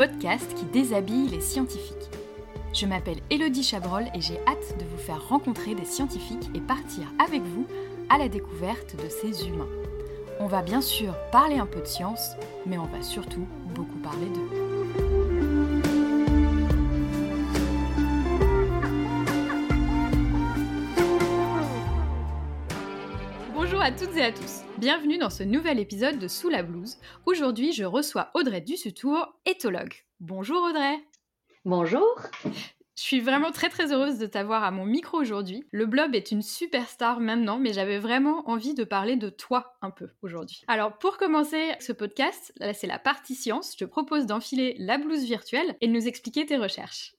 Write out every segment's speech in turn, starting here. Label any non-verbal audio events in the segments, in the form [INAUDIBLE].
podcast qui déshabille les scientifiques. Je m'appelle Elodie Chabrol et j'ai hâte de vous faire rencontrer des scientifiques et partir avec vous à la découverte de ces humains. On va bien sûr parler un peu de science, mais on va surtout beaucoup parler d'eux. Bonjour à toutes et à tous. Bienvenue dans ce nouvel épisode de Sous la blouse. Aujourd'hui, je reçois Audrey Dussutour, éthologue. Bonjour Audrey. Bonjour. Je suis vraiment très très heureuse de t'avoir à mon micro aujourd'hui. Le blob est une superstar maintenant, mais j'avais vraiment envie de parler de toi un peu aujourd'hui. Alors pour commencer ce podcast, là c'est la partie science, je te propose d'enfiler la blouse virtuelle et de nous expliquer tes recherches.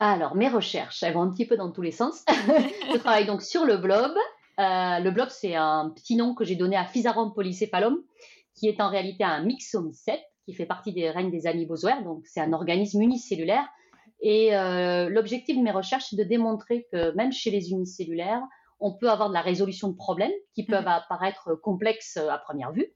Alors mes recherches, elles vont un petit peu dans tous les sens. [LAUGHS] je travaille donc sur le blob. Euh, le blob c'est un petit nom que j'ai donné à Physarum polycephalum, qui est en réalité un myxomycète qui fait partie des règnes des amybozoaires, donc c'est un organisme unicellulaire et euh, l'objectif de mes recherches, c'est de démontrer que même chez les unicellulaires, on peut avoir de la résolution de problèmes qui peuvent mmh. apparaître complexes à première vue.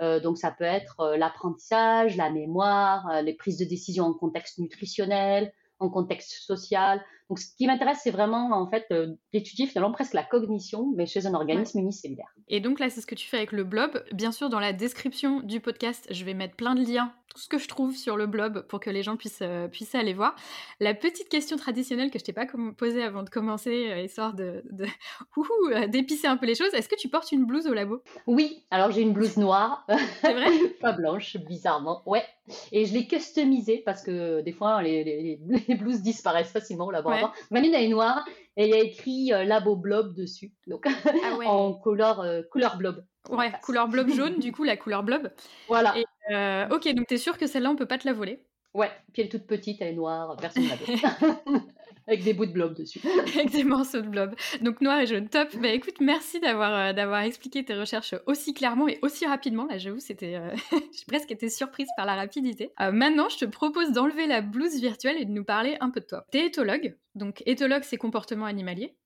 Euh, donc ça peut être l'apprentissage, la mémoire, les prises de décision en contexte nutritionnel, en contexte social. Donc ce qui m'intéresse, c'est vraiment en fait euh, d'étudier finalement presque la cognition, mais chez un organisme ouais. unicellulaire. Et donc là, c'est ce que tu fais avec le blob. Bien sûr, dans la description du podcast, je vais mettre plein de liens tout ce que je trouve sur le blog pour que les gens puissent, euh, puissent aller voir. La petite question traditionnelle que je t'ai pas posée avant de commencer, euh, histoire de, [LAUGHS] euh, d'épicer un peu les choses, est-ce que tu portes une blouse au labo? Oui, alors j'ai une blouse noire. C'est vrai? [LAUGHS] Pas blanche, bizarrement. Ouais. Et je l'ai customisée parce que des fois, les, les, les [LAUGHS] blouses disparaissent facilement au laboratoire. Ouais. Ma elle est noire et il y a écrit euh, Labo Blob dessus. Donc ah ouais. en couleur, euh, couleur blob. Ouais, couleur blob jaune, du coup, la couleur blob. Voilà. Et, euh, ok, donc tu es sûr que celle-là, on peut pas te la voler? Ouais, puis elle est toute petite, elle est noire, personne ne la. [LAUGHS] Avec des bouts de blob dessus. [LAUGHS] Avec des morceaux de blob. Donc noir et jaune, top. Bah écoute, merci d'avoir euh, d'avoir expliqué tes recherches aussi clairement et aussi rapidement. Là, j'avoue, c'était, euh, [LAUGHS] j'ai presque été surprise par la rapidité. Maintenant, je te propose d'enlever la blouse virtuelle et de nous parler un peu de toi. T'es éthologue, donc éthologue, c'est comportement animalier.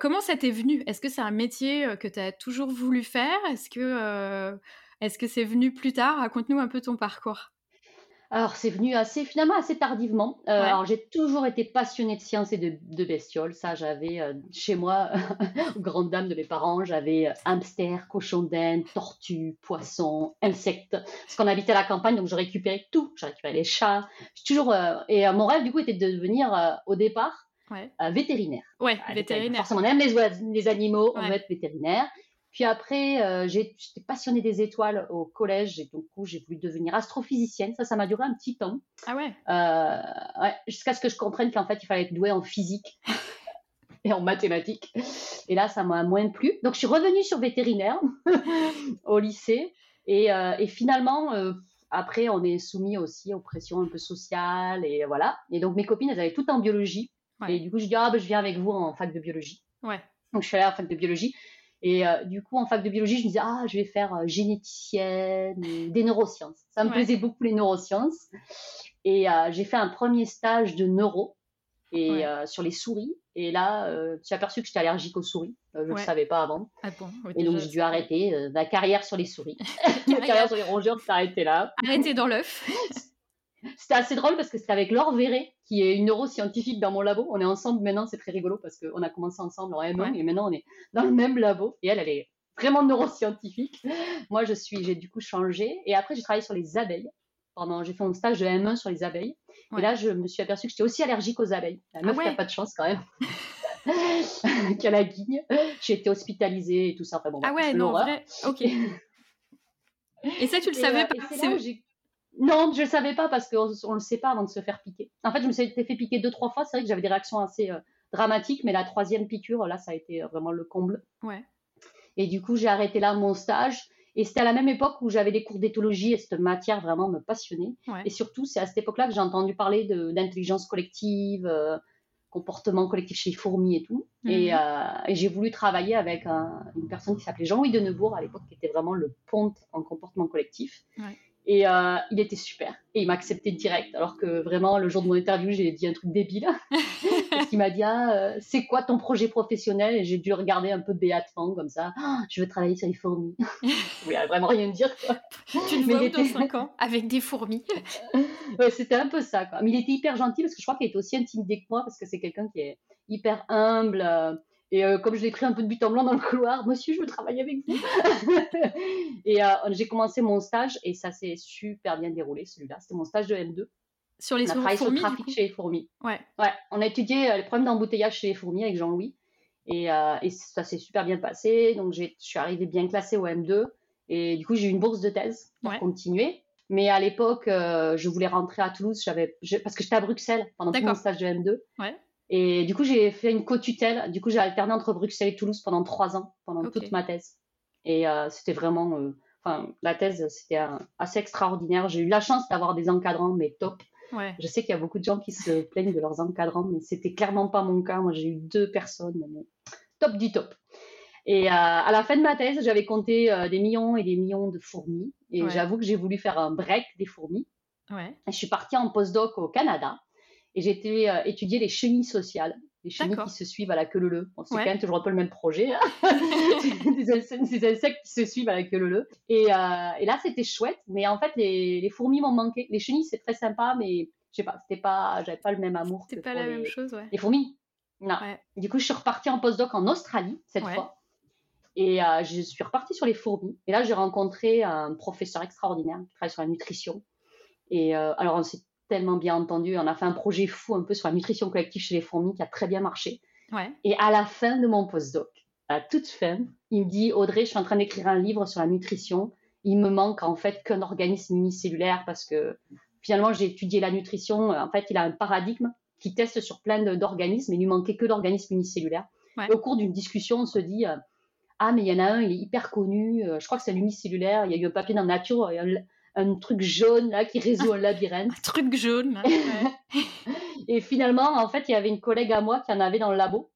Comment ça t'est venu? Est-ce que c'est un métier que tu as toujours voulu faire? Est-ce que est-ce que c'est venu plus tard? Raconte-nous un peu ton parcours. Alors, c'est venu assez, finalement, assez tardivement. Euh, ouais. Alors, j'ai toujours été passionnée de sciences et de, de bestioles. Ça, j'avais euh, chez moi, [LAUGHS] grande dame de mes parents, j'avais euh, hamster, cochon d'Inde, tortue, poisson, insectes. Parce qu'on habitait à la campagne, donc je récupérais tout. Je récupérais les chats. Toujours, euh, et mon rêve, du coup, était de devenir, au départ, ouais. vétérinaire. Ouais, vétérinaire. Forcément, on aime les, les animaux, on veut être vétérinaire. Puis après, euh, j'étais passionnée des étoiles au collège et donc j'ai voulu devenir astrophysicienne. Ça, ça m'a duré un petit temps. Ah ouais, euh, ouais Jusqu'à ce que je comprenne qu'en fait, il fallait être doué en physique [LAUGHS] et en mathématiques. Et là, ça m'a moins plu. Donc, je suis revenue sur vétérinaire [LAUGHS] au lycée. Et, euh, et finalement, après, on est soumis aussi aux pressions un peu sociales. Et voilà. Et donc, mes copines, elles avaient tout en biologie. Ouais. Et du coup, je dis, ah, ben, je viens avec vous en fac de biologie. Ouais. Donc, je suis allée en fac de biologie. Et euh, du coup, en fac de biologie, je me disais, ah, je vais faire euh, généticienne, des neurosciences. Ça me ouais. plaisait beaucoup, les neurosciences. Et euh, j'ai fait un premier stage de neuro et, ouais. Sur les souris. Et là, euh, tu as aperçu que j'étais allergique aux souris. Je ne ouais. le savais pas avant. Ah bon, oui, et donc, j'ai dû arrêter ma carrière sur les souris. [LAUGHS] [LAUGHS] ma carrière sur les rongeurs s'est arrêtée là. Arrêtée dans l'œuf. [LAUGHS] C'était assez drôle parce que c'était avec Laure Verret, qui est une neuroscientifique dans mon labo. On est ensemble maintenant, c'est très rigolo parce qu'on a commencé ensemble en M1 ouais. et maintenant on est dans le même labo. Et elle, elle est vraiment neuroscientifique. Moi, je suis, j'ai du coup changé. Et après, j'ai travaillé sur les abeilles. Pendant, j'ai fait un stage de M1 sur les abeilles. Ouais. Et là, je me suis aperçue que j'étais aussi allergique aux abeilles. La meuf ah ouais. qui a pas de chance quand même. [LAUGHS] qui a la guigne. J'ai été hospitalisée et tout ça. Enfin, bon, ah ouais, non, vrai. Ok. [LAUGHS] et ça, tu le et savais euh, pas. C'est non, je ne savais pas parce qu'on ne le sait pas avant de se faire piquer. En fait, je me suis fait piquer deux, trois fois. C'est vrai que j'avais des réactions assez euh, dramatiques, mais la troisième piqûre, là, ça a été euh, vraiment le comble. Ouais. Et du coup, j'ai arrêté là mon stage. Et c'était à la même époque où j'avais des cours d'éthologie et cette matière vraiment me passionnait. Ouais. Et surtout, c'est à cette époque-là que j'ai entendu parler d'intelligence collective, euh, comportement collectif chez les fourmis et tout. Mmh. Et, euh, et j'ai voulu travailler avec un, une personne qui s'appelait Jean-Louis de Neubourg à l'époque, qui était vraiment le ponte en comportement collectif. Ouais. Et euh, il était super. Et il m'a accepté direct. Alors que vraiment, le jour de mon interview, j'ai dit un truc débile. [LAUGHS] parce qu'il m'a dit ah, c'est quoi ton projet professionnel? Et j'ai dû regarder un peu Béat comme ça. Ah, je veux travailler sur les fourmis. [LAUGHS] oui, vraiment rien dire. Quoi. Tu le vois dans 5 ans? Avec des fourmis. [LAUGHS] ouais, c'était un peu ça. Quoi. Mais il était hyper gentil parce que je crois qu'il était aussi intimidé que moi parce que c'est quelqu'un qui est hyper humble. Et euh, comme je l'ai pris un peu de but en blanc dans le couloir, [LAUGHS] monsieur, je veux travailler avec vous. [LAUGHS] et euh, j'ai commencé mon stage et ça s'est super bien déroulé, celui-là. C'était mon stage de M2. Sur les on a fourmis, sur le trafic chez les fourmis. Ouais. ouais. On a étudié euh, les problèmes d'embouteillage chez les fourmis avec Jean-Louis. Et, et, ça s'est super bien passé. Donc, je suis arrivée bien classée au M2. Et du coup, j'ai eu une bourse de thèse pour continuer. Mais à l'époque, je voulais rentrer à Toulouse j'avais, parce que j'étais à Bruxelles pendant tout mon stage de M2. Ouais. Et du coup, j'ai fait une co-tutelle. Du coup, j'ai alterné entre Bruxelles et Toulouse pendant trois ans, pendant toute ma thèse. Et euh, c'était vraiment. Euh, enfin, la thèse, c'était assez extraordinaire. J'ai eu la chance d'avoir des encadrants, mais top. Ouais. Je sais qu'il y a beaucoup de gens qui se plaignent de leurs encadrants, mais c'était clairement pas mon cas. Moi, j'ai eu deux personnes, top du top. Et euh, à la fin de ma thèse, j'avais compté des millions et des millions de fourmis. Et j'avoue que j'ai voulu faire un break des fourmis. Ouais. Et je suis partie en postdoc au Canada. Et j'ai été euh, étudier les chenilles sociales, les chenilles qui se suivent à la queue leu Bon, c'est quand même toujours un peu le même projet. Hein. [LAUGHS] [LAUGHS] des, insectes, qui se suivent à la queue leu Et, euh, et là, c'était chouette. Mais en fait, les, les fourmis m'ont manqué. Les chenilles, c'est très sympa, mais je sais pas, c'était pas, j'avais pas le même amour. C'était pas la même chose, ouais. Les fourmis, non. Du coup, je suis repartie en postdoc en Australie cette fois. Et euh, je suis repartie sur les fourmis. Et là, j'ai rencontré un professeur extraordinaire qui travaille sur la nutrition. Et euh, alors, on s'est tellement bien entendu. On a fait un projet fou un peu sur la nutrition collective chez les fourmis qui a très bien marché. Et à la fin de mon postdoc, à toute fin, il me dit Audrey, je suis en train d'écrire un livre sur la nutrition. Il me manque en fait qu'un organisme unicellulaire parce que finalement j'ai étudié la nutrition. En fait, il a un paradigme qui teste sur plein d'organismes et il lui manquait que l'organisme unicellulaire. Au cours d'une discussion, on se dit ah mais il y en a un, il est hyper connu. Euh, je crois que c'est l'unicellulaire. Il y a eu un papier dans Nature, un truc jaune là qui résout un labyrinthe. un truc jaune. [LAUGHS] et finalement, en fait, il y avait une collègue à moi qui en avait dans le labo.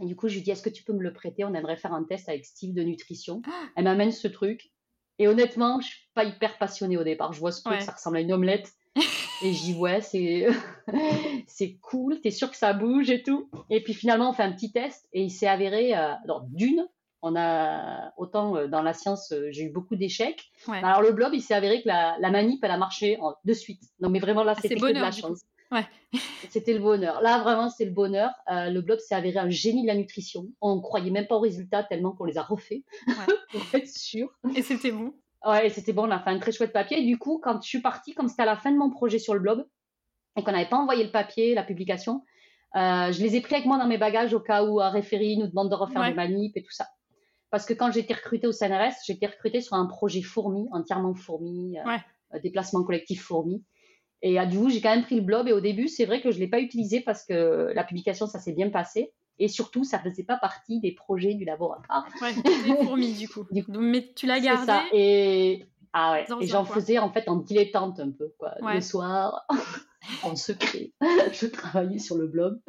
Et du coup, je lui dis, est-ce que tu peux me le prêter? On aimerait faire un test avec Steve de nutrition. Ah. Elle m'amène ce truc. Et honnêtement, je suis pas hyper passionnée au départ. Je vois ce truc, ça ressemble à une omelette. [LAUGHS] et dis, ouais, c'est, [LAUGHS] c'est cool, t'es sûr que ça bouge et tout. Et puis finalement, on fait un petit test et il s'est avéré, euh, d'une, on a autant euh, dans la science, euh, j'ai eu beaucoup d'échecs. Alors le blob, il s'est avéré que la, manip, elle a marché de suite. Non, mais vraiment là, ah, c'était de la chance. [LAUGHS] C'était le bonheur. Là, vraiment, c'est le bonheur. Euh, le blob s'est avéré un génie de la nutrition. On croyait même pas aux résultats tellement qu'on les a refaits [LAUGHS] pour être sûr. Et c'était bon. Ouais, c'était bon. On a fait un très chouette papier. du coup, quand je suis partie, comme c'était à la fin de mon projet sur le blob et qu'on n'avait pas envoyé le papier, la publication, je les ai pris avec moi dans mes bagages au cas où un référé nous demande de refaire des manips et tout ça. Parce que quand j'ai été recrutée au CNRS, j'ai été recrutée sur un projet fourmi, entièrement fourmi, euh, euh, déplacement collectif fourmi. Et du coup, j'ai quand même pris le blob. Et au début, c'est vrai que je ne l'ai pas utilisé parce que la publication, ça s'est bien passé. Et surtout, ça ne faisait pas partie des projets du laboratoire. Ouais, des [LAUGHS] fourmis, du coup. Mais tu l'as gardé. ça. Et, ah ouais. et j'en faisais en fait en dilettante un peu. Quoi. Le soir, [LAUGHS] en secret, [LAUGHS] je travaillais sur le blob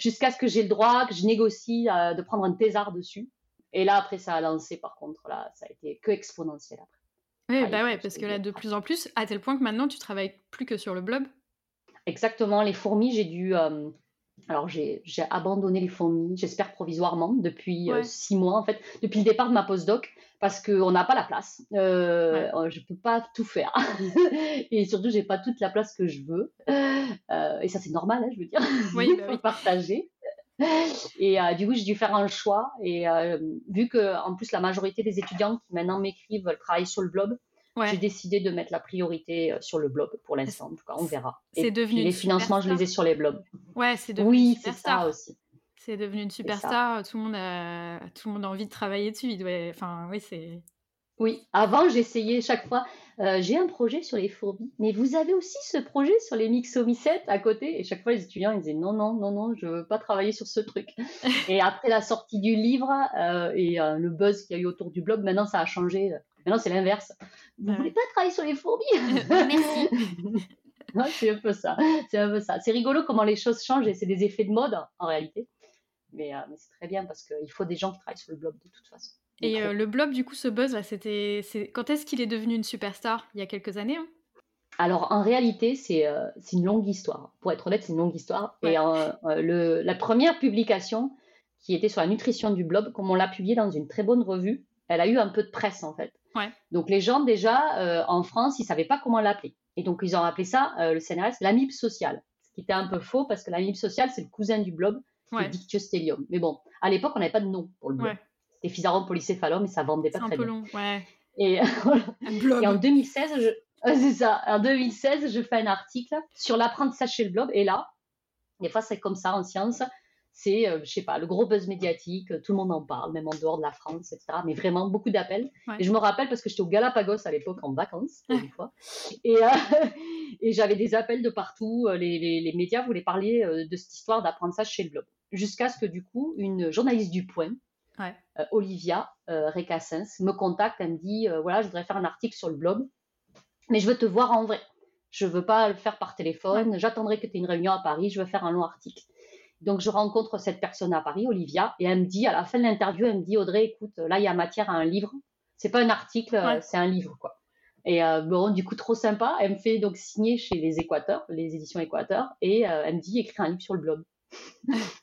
jusqu'à ce que j'ai le droit, que je négocie euh, de prendre un thésard dessus. Et là, après, ça a lancé, par contre, là, ça a été que exponentiel après. Oui, bah ouais, parce que là, de plus en plus, à tel point que maintenant, tu travailles plus que sur le blob. Exactement, les fourmis, j'ai dû. Euh, alors, j'ai abandonné les fourmis, j'espère provisoirement, depuis euh, six mois, en fait, depuis le départ de ma postdoc, parce qu'on n'a pas la place. Euh, ne Je peux pas tout faire. [LAUGHS] et surtout, j'ai pas toute la place que je veux. Euh, et ça, c'est normal, hein, je veux dire. Oui, [LAUGHS] bah oui. partager. Et euh, du coup, j'ai dû faire un choix. Et euh, vu que, en plus, la majorité des étudiants qui maintenant m'écrivent veulent travailler sur le blog, j'ai décidé de mettre la priorité euh, sur le blog pour l'instant. En tout cas, on verra. C'est devenu les financements, je les ai sur les blogs. Ouais, c'est devenu oui, c'est ça aussi. C'est devenu une superstar. Tout le monde a, tout le monde a envie de travailler dessus. Enfin, oui, c'est. Oui, avant j'essayais chaque fois, euh, j'ai un projet sur les fourmis, mais vous avez aussi ce projet sur les mixomycètes à côté? Et chaque fois les étudiants ils disaient non, non, non, non, je veux pas travailler sur ce truc. [LAUGHS] et après la sortie du livre euh, et euh, le buzz qu'il y a eu autour du blog, maintenant ça a changé. Maintenant c'est l'inverse. Vous ne voulez pas travailler sur les fourmis? Merci. [LAUGHS] c'est un peu ça. C'est un peu ça. C'est rigolo comment les choses changent et c'est des effets de mode en réalité. Mais, mais c'est très bien parce qu'il faut des gens qui travaillent sur le blog de toute façon. Et euh, le blob, du coup, ce buzz, là, c'était. Quand est-ce qu'il est devenu une superstar? Il y a quelques années hein? Alors en réalité, c'est une longue histoire. Pour être honnête, c'est une longue histoire. Et le, la première publication, qui était sur la nutrition du blob, comme on l'a publié dans une très bonne revue, elle a eu un peu de presse en fait. Donc les gens déjà en France, ils savaient pas comment l'appeler. Et donc ils ont appelé ça le CNRS l'amibe social, ce qui était un peu faux parce que l'amibe social c'est le cousin du blob, c'est Dictyostelium. Mais bon, à l'époque on n'avait pas de nom pour le blob. C'était Physarum polycéphalum et ça vendait pas très [LAUGHS] un peu Long. Et, et, en 2016, je... [LAUGHS] c'est ça. En 2016, je fais un article sur l'apprentissage chez le blob. Et là, des fois, c'est comme ça en science. C'est, euh, je sais pas, le gros buzz médiatique. Tout le monde en parle, même en dehors de la France, etc. Mais vraiment, beaucoup d'appels. Et je me rappelle parce que j'étais au Galapagos à l'époque en vacances, une fois. Et, euh, [LAUGHS] et j'avais des appels de partout. Euh, les, les, les médias voulaient parler de cette histoire d'apprentissage chez le blob. Jusqu'à ce que, du coup, une journaliste du Point, Olivia Recassens, me contacte. Elle me dit voilà, je voudrais faire un article sur le blob mais je veux te voir en vrai. Je veux pas le faire par téléphone. J'attendrai que tu aies une réunion à Paris. Je veux faire un long article. Donc, je rencontre cette personne à Paris, Olivia, et elle me dit, à la fin de l'interview, elle me dit, Audrey, écoute, là, il y a matière à un livre. C'est pas un article, c'est un livre, quoi. Et euh, bon, du coup, trop sympa. Elle me fait donc signer chez les Équateurs, les éditions Équateur, et euh, elle me dit, écris un livre sur le blog.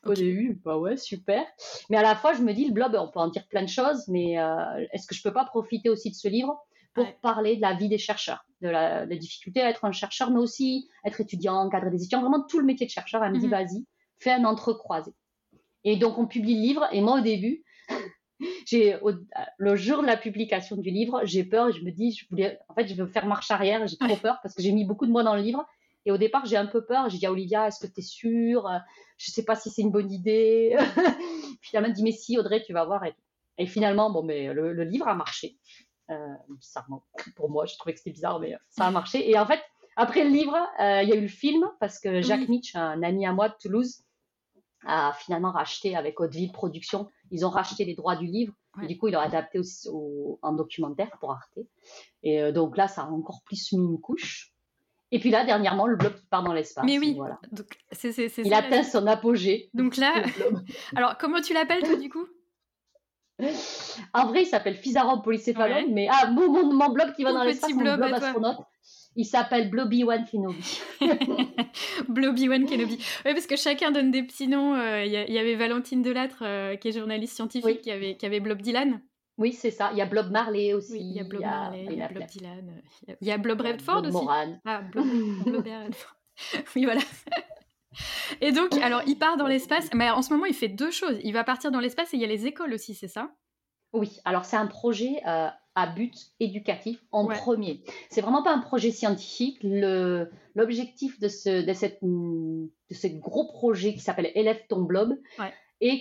Au début, bah ouais, super. Mais à la fois, je me dis, le blog, on peut en dire plein de choses, mais euh, est-ce que je peux pas profiter aussi de ce livre pour parler de la vie des chercheurs, de la, difficulté à être un chercheur, mais aussi être étudiant, encadrer des étudiants, vraiment tout le métier de chercheur. Elle me dit, mhm. vas-y, fais un entrecroisé. Et donc, on publie le livre, et moi, au début, [LAUGHS] j'ai, le jour de la publication du livre, j'ai peur je me dis, je voulais, en fait, je veux faire marche arrière, j'ai trop peur parce que j'ai mis beaucoup de mots dans le livre. Et au départ, j'ai un peu peur. J'ai dit à Olivia, est-ce que tu es sûre? Je ne sais pas si c'est une bonne idée. [LAUGHS] Puis elle dit, mais si, Audrey, tu vas voir. Et, finalement, bon, mais le livre a marché. Euh, bizarrement, pour moi, je trouvais que c'était bizarre, mais ça a marché. Et en fait, après le livre, euh, il y a eu le film parce que Jacques Mitch, un ami à moi de Toulouse, a finalement racheté avec Hauteville Productions. Ils ont racheté les droits du livre. Et du coup, ils l'ont adapté aussi en documentaire pour Arte. Et euh, donc là, ça a encore plus mis une couche. Et puis là, dernièrement, le blog qui part dans l'espace. Mais oui, voilà. donc, il atteint son apogée. Donc là, [LAUGHS] [LAUGHS] alors comment tu l'appelles toi du coup? En vrai, il s'appelle Physarum polycéphalum, mais ah, mon, mon, blog qui va dans l'espace, mon blog astronaute, il s'appelle Blobby One Kenobi. [LAUGHS] Blobby One Kenobi. Oui, parce que chacun donne des petits noms. Euh, il y, avait Valentine Delattre, euh, qui est journaliste scientifique, qui, avait, qui avait Blob Dylan. Oui, c'est ça. Il y a Blob Marley aussi. il y a Blob Marley, il y a, Blob Dylan. Il y a, Blob Redford Blob aussi. Moran. Ah, [LAUGHS] Blob, Blob Redford. [LAUGHS] oui, voilà. Et donc, alors, il part dans l'espace. Mais en ce moment, il fait deux choses. Il va partir dans l'espace et il y a les écoles aussi, c'est ça? Oui, alors c'est un projet euh, à but éducatif en premier. C'est vraiment pas un projet scientifique. L'objectif de ce, de, cette, de ce gros projet qui s'appelle Élève ton blob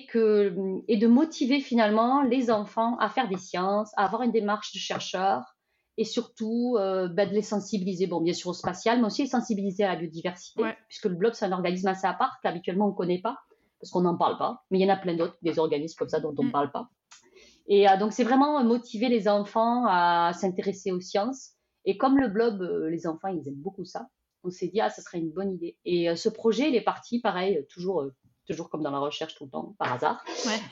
que, est de motiver finalement les enfants à faire des sciences, à avoir une démarche de chercheur et surtout euh, bah, de les sensibiliser, bon, bien sûr au spatial, mais aussi les sensibiliser à la biodiversité, puisque le blob, c'est un organisme assez à part qu'habituellement on ne connaît pas, parce qu'on n'en parle pas, mais il y en a plein d'autres, des organismes comme ça dont on ne mm. parle pas. Et euh, donc c'est vraiment motiver les enfants à s'intéresser aux sciences. Et comme le blob, euh, les enfants, ils aiment beaucoup ça, on s'est dit, ah, ce serait une bonne idée. Et ce projet, il est parti, pareil, toujours toujours comme dans la recherche tout le temps, par hasard.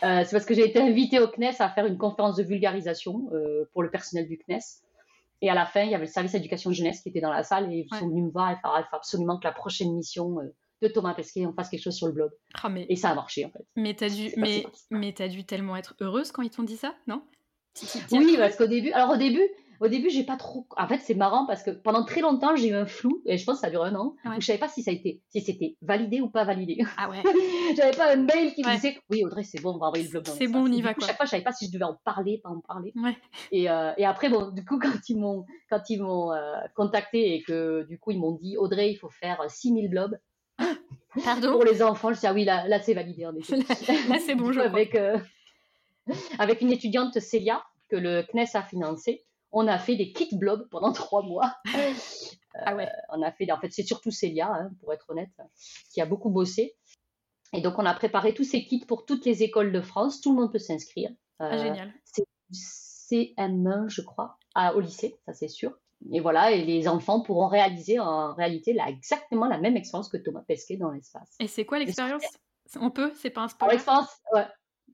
c'est parce que j'ai été invitée au CNES à faire une conférence de vulgarisation pour le personnel du CNES. Et à la fin, il y avait le service éducation jeunesse qui était dans la salle et ils sont venus me voir et faire, il faut absolument que la prochaine mission euh, de Thomas Pesquet, on fasse quelque chose sur le blog. Ah, mais... Et ça a marché en fait. Mais t'as dû, mais, mais as dû tellement être heureuse quand ils t'ont dit ça, non? Oui, parce qu'au début, alors au début, au début, j'ai pas trop. En fait, c'est marrant parce que pendant très longtemps, j'ai eu un flou, et je pense que ça dure un an, où je savais pas si ça a été, si c'était validé ou pas validé. Ah ouais. [LAUGHS] J'avais pas un mail qui me disait, oui, Audrey, c'est bon, on va envoyer le blog. C'est bon, on y va. Coup, Chaque fois, je savais pas si je devais en parler, pas en parler. Ouais. Et, euh, et après, bon, du coup, [LAUGHS] quand ils m'ont, quand ils m'ont euh, contacté et que du coup, ils m'ont dit, Audrey, il faut faire 6000 blogs. [LAUGHS] Pardon? Pour les enfants, je dis, ah oui, là, là c'est validé. En effet. là, c'est bon, je avec, euh, avec une étudiante, Célia, que le CNES a financé on a fait des kits blobs pendant [LAUGHS] trois mois. ah ouais. Euh, on a fait, en fait, c'est surtout Célia, hein, pour être honnête, qui a beaucoup bossé. Et donc, on a préparé tous ces kits pour toutes les écoles de France. Tout le monde peut s'inscrire. ah, génial. C'est CM1, je crois, à, au lycée, ça c'est sûr. Et voilà, et les enfants pourront réaliser en réalité là, exactement la même expérience que Thomas Pesquet dans l'espace. Et c'est quoi l'expérience? On peut, c'est pas un sport. L'expérience, ouais.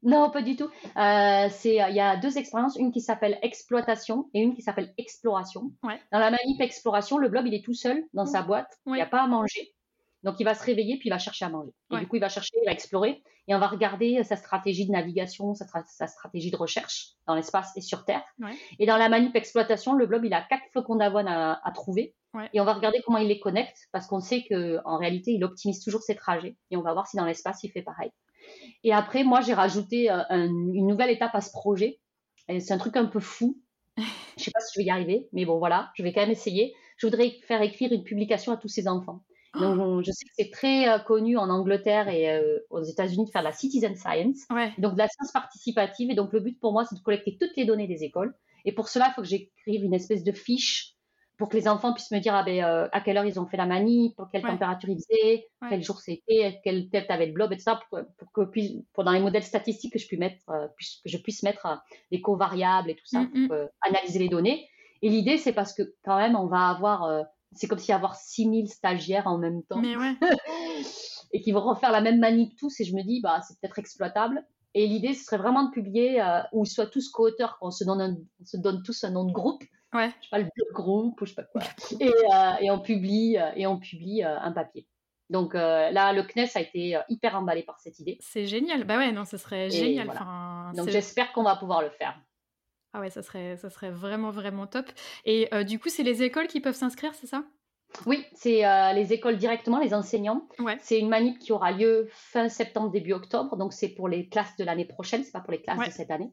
Non, pas du tout. Euh, c'est, il y a deux expériences, une qui s'appelle exploitation et une qui s'appelle exploration. Dans la manip exploration, le blob il est tout seul dans sa boîte, il n'y a pas à manger. Donc il va se réveiller puis il va chercher à manger. Et du coup il va chercher, il va explorer et on va regarder sa stratégie de navigation, sa, stratégie de recherche dans l'espace et sur Terre. Et dans la manip exploitation, le blob il a quatre flocons d'avoine à, trouver et on va regarder comment il les connecte parce qu'on sait que en réalité il optimise toujours ses trajets et on va voir si dans l'espace il fait pareil. Et après, moi, j'ai rajouté euh, une nouvelle étape à ce projet. C'est un truc un peu fou. Je sais pas si je vais y arriver, mais bon, voilà, je vais quand même essayer. Je voudrais faire écrire une publication à tous ces enfants. Donc, oh. je sais que c'est très euh, connu en Angleterre et euh, aux États-Unis de faire de la citizen science, donc de la science participative. Et donc, le but pour moi, c'est de collecter toutes les données des écoles. Et pour cela, il faut que j'écrive une espèce de fiche pour que les enfants puissent me dire ah ben, euh, à quelle heure ils ont fait la manip, pour quelle température il faisait, quel jour c'était, quelle tête avait le blob, etc. Pour, pour que puis, pour dans les modèles statistiques que je puisse mettre, euh, que je puisse mettre euh, les covariables et tout ça, mm, pour mm. analyser les données. Et l'idée, c'est parce que quand même, on va avoir, c'est comme s'il y avoir 6000 stagiaires en même temps. [LAUGHS] et qui vont refaire la même manip tous. Et je me dis, bah, c'est peut-être exploitable. Et l'idée, ce serait vraiment de publier où ils soient tous co-auteurs, qu'on se donne, on se donne tous un nom de groupe Ouais. Je sais pas, le groupe ou je sais pas quoi. Et, euh, et on publie, euh, et on publie euh, un papier. Donc là, le CNES a été hyper emballé par cette idée. C'est génial. Bah ouais, non, ce serait génial. Donc j'espère qu'on va pouvoir le faire. Ah ouais, ça serait, ça serait vraiment, vraiment top. Et du coup, c'est les écoles qui peuvent s'inscrire, c'est ça? Oui, c'est les écoles directement, les enseignants. Ouais. C'est une manip qui aura lieu fin septembre, début octobre. Donc c'est pour les classes de l'année prochaine, c'est pas pour les classes de cette année.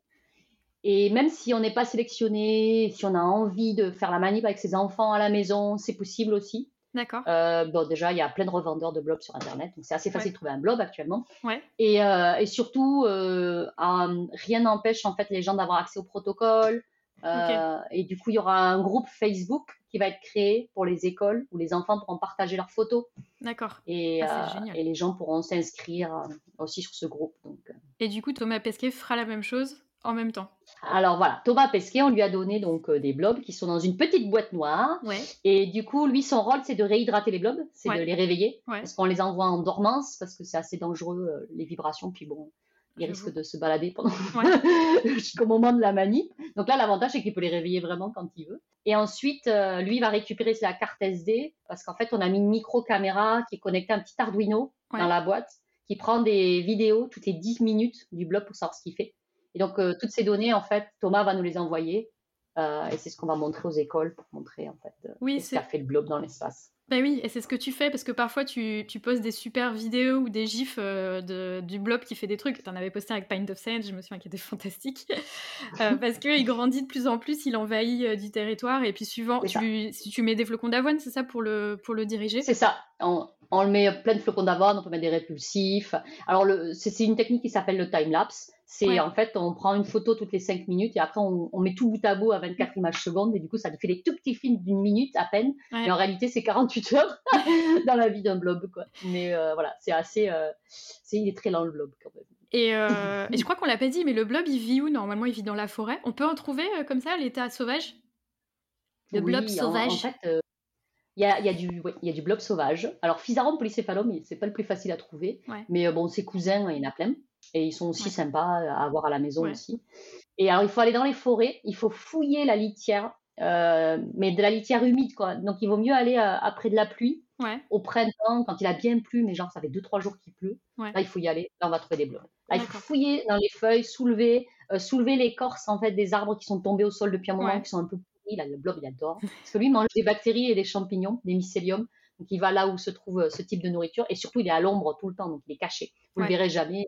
Et même si on n'est pas sélectionné, si on a envie de faire la manip avec ses enfants à la maison, c'est possible aussi. D'accord. Euh, bon, déjà, il y a plein de revendeurs de blobs sur Internet, donc c'est assez facile de trouver un blob actuellement. Ouais. Et, euh, et surtout, euh, rien n'empêche en fait les gens d'avoir accès au protocole. Et du coup, il y aura un groupe Facebook qui va être créé pour les écoles où les enfants pourront partager leurs photos. D'accord. Et, ah, et les gens pourront s'inscrire aussi sur ce groupe. Donc. Et du coup, Thomas Pesquet fera la même chose? En même temps. Alors voilà, Thomas Pesquet, on lui a donné donc euh, des blobs qui sont dans une petite boîte noire. Et du coup, lui, son rôle, c'est de réhydrater les blobs, c'est de les réveiller. Parce qu'on les envoie en dormance, parce que c'est assez dangereux, euh, les vibrations. Puis bon, ils risquent de se balader pendant [LAUGHS] jusqu'au moment de la manip. Donc là, l'avantage, c'est qu'il peut les réveiller vraiment quand il veut. Et ensuite, euh, lui, il va récupérer sa carte SD, parce qu'en fait, on a mis une micro-caméra qui est connectée à un petit Arduino dans la boîte, qui prend des vidéos toutes les 10 minutes du blob pour savoir ce qu'il fait. Et donc, euh, toutes ces données, en fait, Thomas va nous les envoyer. Euh, et c'est ce qu'on va montrer aux écoles pour montrer, en fait, euh, oui, ce qu'a fait le blob dans l'espace. Ben oui, et c'est ce que tu fais parce que parfois tu, tu poses des super vidéos ou des gifs de, du blob qui fait des trucs. Tu en avais posté avec Pint of Sand, je me souviens qu'il était [LAUGHS] fantastique. parce qu'il grandit de plus en plus, il envahit du territoire et puis suivant, tu, si tu mets des flocons d'avoine, c'est ça pour le, pour le diriger? C'est ça. On, on, le met plein de flocons d'avoine, on peut mettre des répulsifs. Alors c'est une technique qui s'appelle le time-lapse. C'est en fait, on prend une photo toutes les 5 minutes et après on, met tout bout à bout à 24 images secondes et du coup ça fait des tout petits films d'une minute à peine. Mais en réalité c'est 48 heures [LAUGHS] dans la vie d'un blob quoi. Mais euh, voilà, c'est assez, euh, c'est il est très lent le blob quand même. Et, euh, [LAUGHS] et je crois qu'on l'a pas dit, mais le blob il vit où Normalement? Il vit dans la forêt. On peut en trouver comme ça l'état sauvage? Le blob sauvage. En, fait, il y, a, y, a du, y a du blob sauvage. Alors, Physarum polycéphalum, c'est pas le plus facile à trouver. Mais bon, ses cousins, il y en a plein. Et ils sont aussi sympas à avoir à la maison aussi. Et alors, il faut aller dans les forêts, il faut fouiller la litière, euh, mais de la litière humide, quoi. Donc, il vaut mieux aller euh, après de la pluie, au printemps, quand il a bien plu, mais genre, ça fait 2-3 jours qu'il pleut. Là, il faut y aller. Là, on va trouver des bleus. Là, il faut fouiller dans les feuilles, soulever, euh, soulever l'écorce, en fait, des arbres qui sont tombés au sol depuis un moment, qui sont un peu pourris. Là, le blob, il adore. Parce que lui, il mange des bactéries et des champignons, des mycéliums. Donc, il va là où se trouve ce type de nourriture. Et surtout, il est à l'ombre tout le temps, donc il est caché. Vous ne le verrez jamais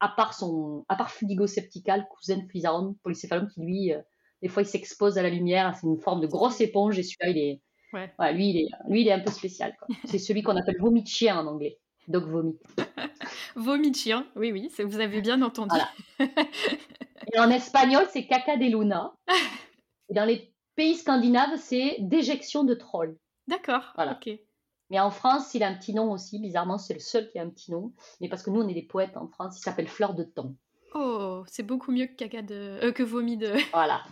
à part son, à part Fudigo septical, cousin de Physarum polycéphalum, qui lui, euh, des fois, il s'expose à la lumière. C'est une forme de grosse éponge et celui-là, il est, ouais. lui, il est, lui, il est un peu spécial. [LAUGHS] C'est celui qu'on appelle vomit chien en anglais. Dog vomit. [LAUGHS] vomit chien, oui, oui, vous avez bien entendu. [LAUGHS] et en espagnol, c'est caca de luna. Et dans les pays scandinaves, c'est déjection de troll. D'accord, voilà. ok. Mais en France, il a un petit nom aussi. Bizarrement, c'est le seul qui a un petit nom. Mais parce que nous, on est des poètes en France. Il s'appelle Fleur de Temps. Oh, c'est beaucoup mieux que caca de, euh, que vomi de. [LAUGHS] Voilà.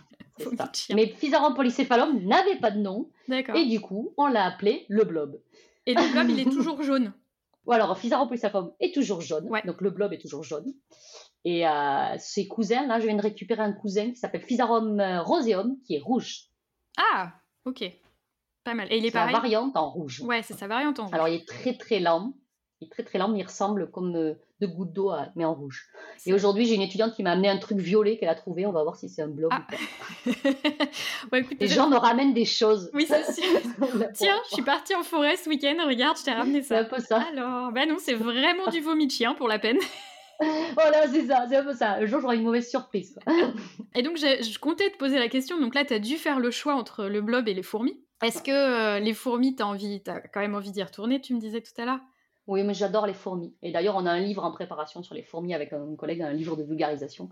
ça. Mais Physarum polycéphalum n'avait pas de nom. D'accord. Et du coup, on l'a appelé le blob. Et le blob, il est [LAUGHS] toujours jaune. Ou alors, Physarum polycéphalum est toujours jaune. Donc le blob est toujours jaune. Et euh, ces cousins, là, je viens de récupérer un cousin qui s'appelle Physarum roseum, qui est rouge. Ah, ok. Pas mal. Et il est, pareil. la variante en rouge. Ouais, c'est sa variante en rouge. Alors, il est très très lent. Il est très très lent, mais il ressemble comme euh, de gouttes d'eau, mais en rouge. Et aujourd'hui, j'ai une étudiante qui m'a amené un truc violet qu'elle a trouvé. On va voir si c'est un blog ah. ou pas. [LAUGHS] Les gens me ramènent des choses. Oui, c'est sûr. [LAUGHS] Tiens, je suis partie en forêt ce week-end. Regarde, je t'ai ramené ça. C'est un peu ça. Alors, ben non, c'est vraiment du vomi de chien pour la peine. [LAUGHS] voilà, c'est ça, c'est un peu ça. Un jour, j'aurai une mauvaise surprise. et donc, je comptais te poser la question. Donc là, tu as dû faire le choix entre le blob et les fourmis. Est-ce que euh, les fourmis, tu as, envie, as quand même envie d'y retourner, tu me disais tout à l'heure? Oui, mais j'adore les fourmis. Et d'ailleurs, on a un livre en préparation sur les fourmis avec un collègue, un livre de vulgarisation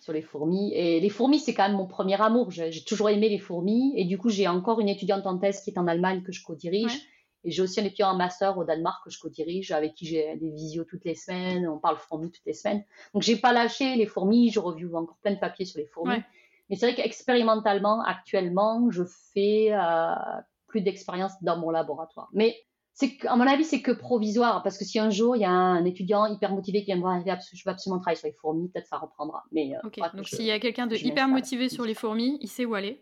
sur les fourmis. Et les fourmis, c'est quand même mon premier amour. J'ai toujours aimé les fourmis. Et du coup, j'ai encore une étudiante en thèse qui est en Allemagne que je co-dirige. Et j'ai aussi un étudiant en master au Danemark que je co-dirige, avec qui j'ai des visios toutes les semaines. On parle fourmis toutes les semaines. Donc, j'ai pas lâché les fourmis. Je review encore plein de papiers sur les fourmis. Mais c'est vrai qu'expérimentalement, actuellement, je fais euh, plus d'expérience dans mon laboratoire. Mais c'est à mon avis, c'est que provisoire, parce que si un jour il y a un étudiant hyper motivé qui vient me voir, je veux absolument travailler sur les fourmis, peut-être ça reprendra. Mais euh, donc s'il y a quelqu'un de hyper motivé sur les fourmis, il sait où aller.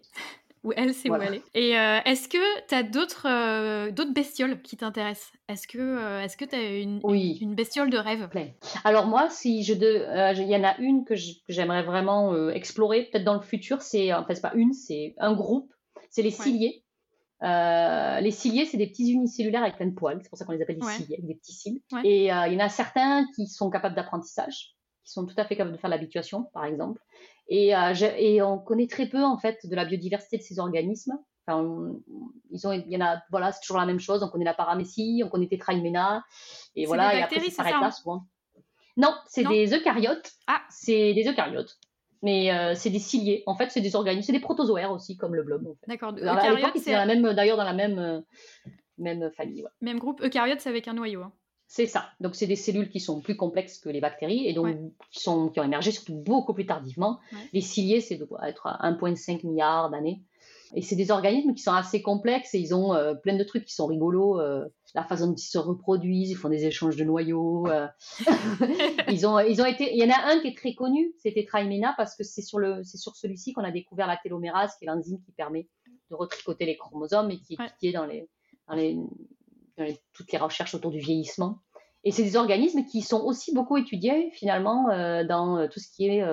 Ou elle sait où aller. Et euh, est-ce que tu as d'autres euh, d'autres bestioles qui t'intéressent? Est-ce que est-ce que tu as une, une bestiole de rêve? Alors moi, si je il y en a une que j'aimerais vraiment explorer, peut-être dans le futur, c'est en fait pas une, c'est un groupe, c'est les ciliés. Euh, les ciliés, c'est des petits unicellulaires avec plein de poils. C'est pour ça qu'on les appelle des ciliés, avec des petits cils. Et euh, il y en a certains qui sont capables d'apprentissage, qui sont tout à fait capables de faire l'habituation, par exemple. Et, euh, et, on connaît très peu, en fait, de la biodiversité de ces organismes. Enfin, ils ont, il y en a, voilà, c'est toujours la même chose. On connaît la paramécie, on connaît Tetrahyména. Et voilà, et après, ça s'arrête là, souvent. Non, c'est des eucaryotes. Ah. C'est des eucaryotes mais euh, c'est des ciliés. En fait, c'est des organismes, c'est des protozoaires aussi, comme le blob. En fait. D'accord. d'ailleurs dans la même, euh, même famille. Même groupe. Eucaryote, c'est avec un noyau. Hein. C'est ça. Donc, c'est des cellules qui sont plus complexes que les bactéries et donc qui, sont, qui ont émergé surtout beaucoup plus tardivement. Les ciliés, c'est être 1,5 milliard d'années. Et c'est des organismes qui sont assez complexes et ils ont euh, plein de trucs qui sont rigolos. Euh, la façon dont ils se reproduisent, ils font des échanges de noyaux. Euh. [LAUGHS] ils ont, ils ont été. Il y en a un qui est très connu, c'était Trimena parce que c'est sur le, c'est sur celui-ci qu'on a découvert la télomérase, qui est l'enzyme qui permet de retricoter les chromosomes et qui est dans les, dans les, dans les, toutes les recherches autour du vieillissement. Et c'est des organismes qui sont aussi beaucoup étudiés finalement dans tout ce qui est